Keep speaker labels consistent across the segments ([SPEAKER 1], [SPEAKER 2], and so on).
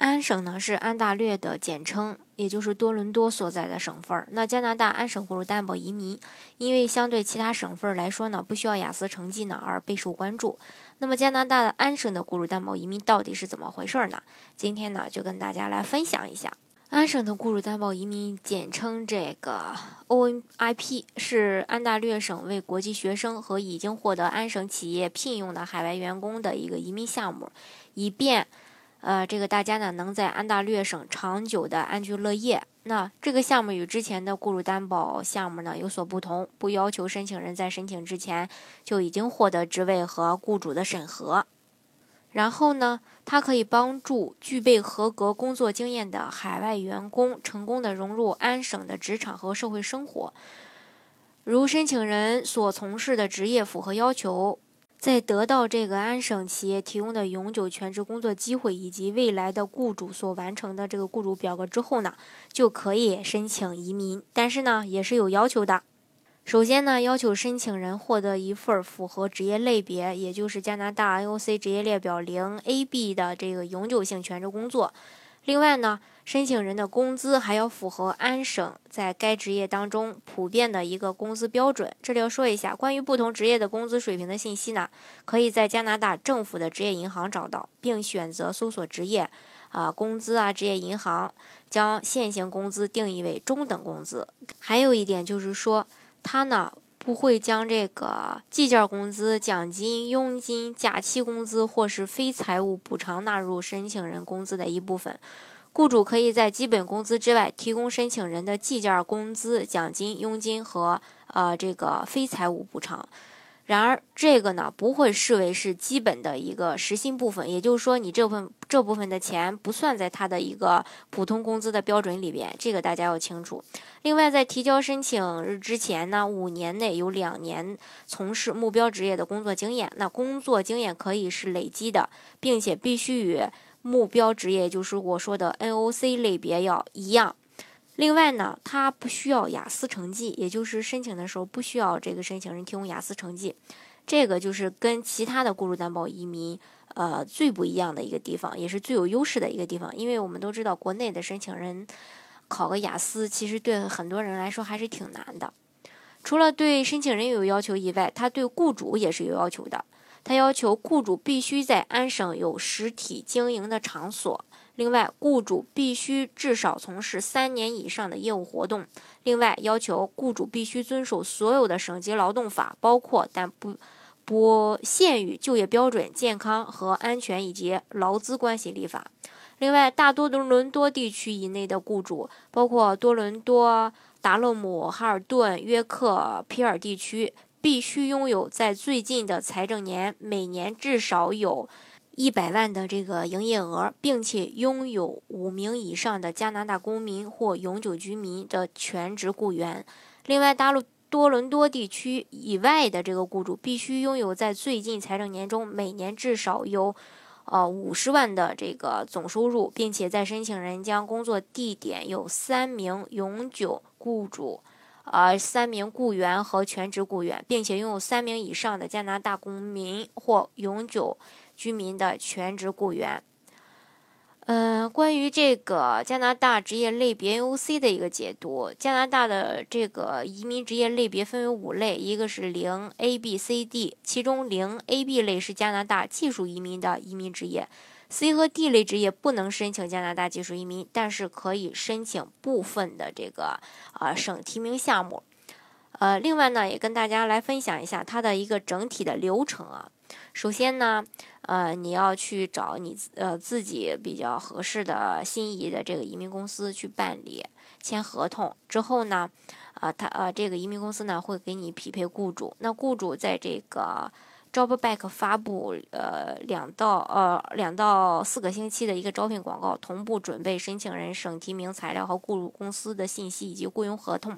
[SPEAKER 1] 安省呢是安大略的简称，也就是多伦多所在的省份儿。那加拿大安省雇主担保移民，因为相对其他省份来说呢，不需要雅思成绩呢，而备受关注。那么加拿大的安省的雇主担保移民到底是怎么回事呢？今天呢就跟大家来分享一下。安省的雇主担保移民，简称这个 ONIP，是安大略省为国际学生和已经获得安省企业聘用的海外员工的一个移民项目，以便。呃，这个大家呢能在安大略省长久的安居乐业。那这个项目与之前的雇主担保项目呢有所不同，不要求申请人在申请之前就已经获得职位和雇主的审核。然后呢，它可以帮助具备合格工作经验的海外员工成功的融入安省的职场和社会生活。如申请人所从事的职业符合要求。在得到这个安省企业提供的永久全职工作机会以及未来的雇主所完成的这个雇主表格之后呢，就可以申请移民。但是呢，也是有要求的。首先呢，要求申请人获得一份符合职业类别，也就是加拿大 NOC 职业列表零 AB 的这个永久性全职工作。另外呢，申请人的工资还要符合安省在该职业当中普遍的一个工资标准。这里要说一下，关于不同职业的工资水平的信息呢，可以在加拿大政府的职业银行找到，并选择搜索职业，啊，工资啊，职业银行将现行工资定义为中等工资。还有一点就是说，他呢不会将这个计件工资、奖金、佣金、假期工资或是非财务补偿纳入申请人工资的一部分。雇主可以在基本工资之外提供申请人的计件工资、奖金、佣金和呃这个非财务补偿。然而，这个呢不会视为是基本的一个时薪部分，也就是说，你这份这部分的钱不算在他的一个普通工资的标准里边，这个大家要清楚。另外，在提交申请日之前呢，五年内有两年从事目标职业的工作经验，那工作经验可以是累积的，并且必须与。目标职业就是我说的 NOC 类别要一样。另外呢，它不需要雅思成绩，也就是申请的时候不需要这个申请人提供雅思成绩。这个就是跟其他的雇主担保移民呃最不一样的一个地方，也是最有优势的一个地方。因为我们都知道，国内的申请人考个雅思，其实对很多人来说还是挺难的。除了对申请人有要求以外，他对雇主也是有要求的。他要求雇主必须在安省有实体经营的场所，另外，雇主必须至少从事三年以上的业务活动。另外，要求雇主必须遵守所有的省级劳动法，包括但不不限于就业标准、健康和安全以及劳资关系立法。另外，大多多伦多地区以内的雇主，包括多伦多、达勒姆、哈尔顿、约克、皮尔地区。必须拥有在最近的财政年每年至少有一百万的这个营业额，并且拥有五名以上的加拿大公民或永久居民的全职雇员。另外，大陆多伦多地区以外的这个雇主必须拥有在最近财政年中每年至少有呃五十万的这个总收入，并且在申请人将工作地点有三名永久雇主。呃，三名雇员和全职雇员，并且拥有三名以上的加拿大公民或永久居民的全职雇员。嗯，关于这个加拿大职业类别 NOC 的一个解读，加拿大的这个移民职业类别分为五类，一个是零 A、B、C、D，其中零 A、B 类是加拿大技术移民的移民职业。C 和 D 类职业不能申请加拿大技术移民，但是可以申请部分的这个啊省提名项目。呃，另外呢，也跟大家来分享一下它的一个整体的流程啊。首先呢，呃，你要去找你呃自己比较合适的心仪的这个移民公司去办理签合同。之后呢，啊，他呃这个移民公司呢会给你匹配雇主。那雇主在这个。Jobback 发布呃两到呃两到四个星期的一个招聘广告，同步准备申请人省提名材料和雇主公司的信息以及雇佣合同。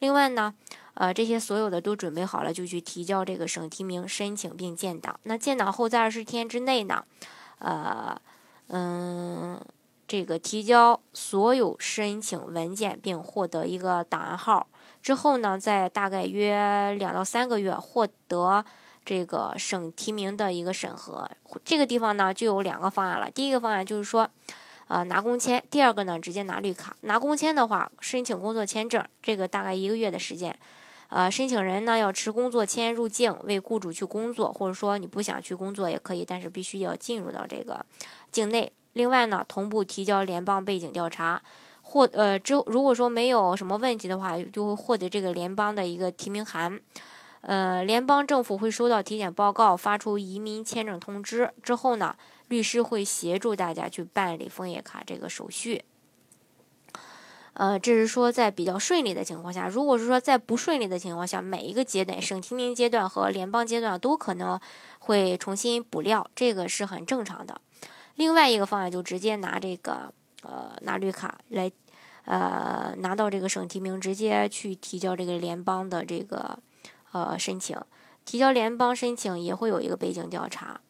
[SPEAKER 1] 另外呢，呃，这些所有的都准备好了，就去提交这个省提名申请并建档。那建档后，在二十天之内呢，呃，嗯，这个提交所有申请文件并获得一个档案号之后呢，在大概约两到三个月获得这个省提名的一个审核。这个地方呢，就有两个方案了。第一个方案就是说。呃，拿工签。第二个呢，直接拿绿卡。拿工签的话，申请工作签证，这个大概一个月的时间。呃，申请人呢要持工作签入境，为雇主去工作，或者说你不想去工作也可以，但是必须要进入到这个境内。另外呢，同步提交联邦背景调查，获呃之如果说没有什么问题的话，就会获得这个联邦的一个提名函。呃，联邦政府会收到体检报告，发出移民签证通知之后呢。律师会协助大家去办理枫叶卡这个手续。呃，这是说在比较顺利的情况下，如果是说在不顺利的情况下，每一个阶段，省提名阶段和联邦阶段都可能会重新补料，这个是很正常的。另外一个方案就直接拿这个呃拿绿卡来，呃拿到这个省提名，直接去提交这个联邦的这个呃申请，提交联邦申请也会有一个背景调查。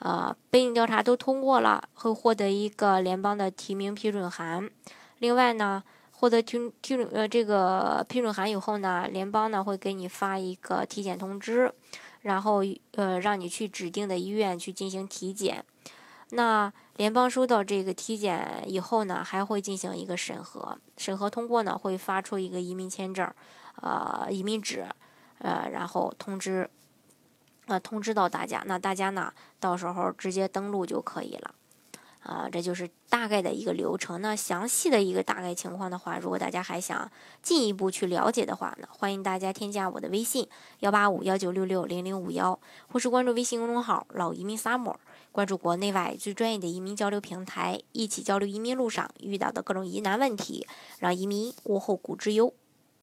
[SPEAKER 1] 呃，背景调查都通过了，会获得一个联邦的提名批准函。另外呢，获得提批准呃这个批准函以后呢，联邦呢会给你发一个体检通知，然后呃让你去指定的医院去进行体检。那联邦收到这个体检以后呢，还会进行一个审核，审核通过呢会发出一个移民签证，呃移民纸，呃然后通知。呃，通知到大家，那大家呢，到时候直接登录就可以了，啊，这就是大概的一个流程。那详细的一个大概情况的话，如果大家还想进一步去了解的话呢，欢迎大家添加我的微信幺八五幺九六六零零五幺，或是关注微信公众号“老移民 summer”，关注国内外最专业的移民交流平台，一起交流移民路上遇到的各种疑难问题，让移民无后顾之忧。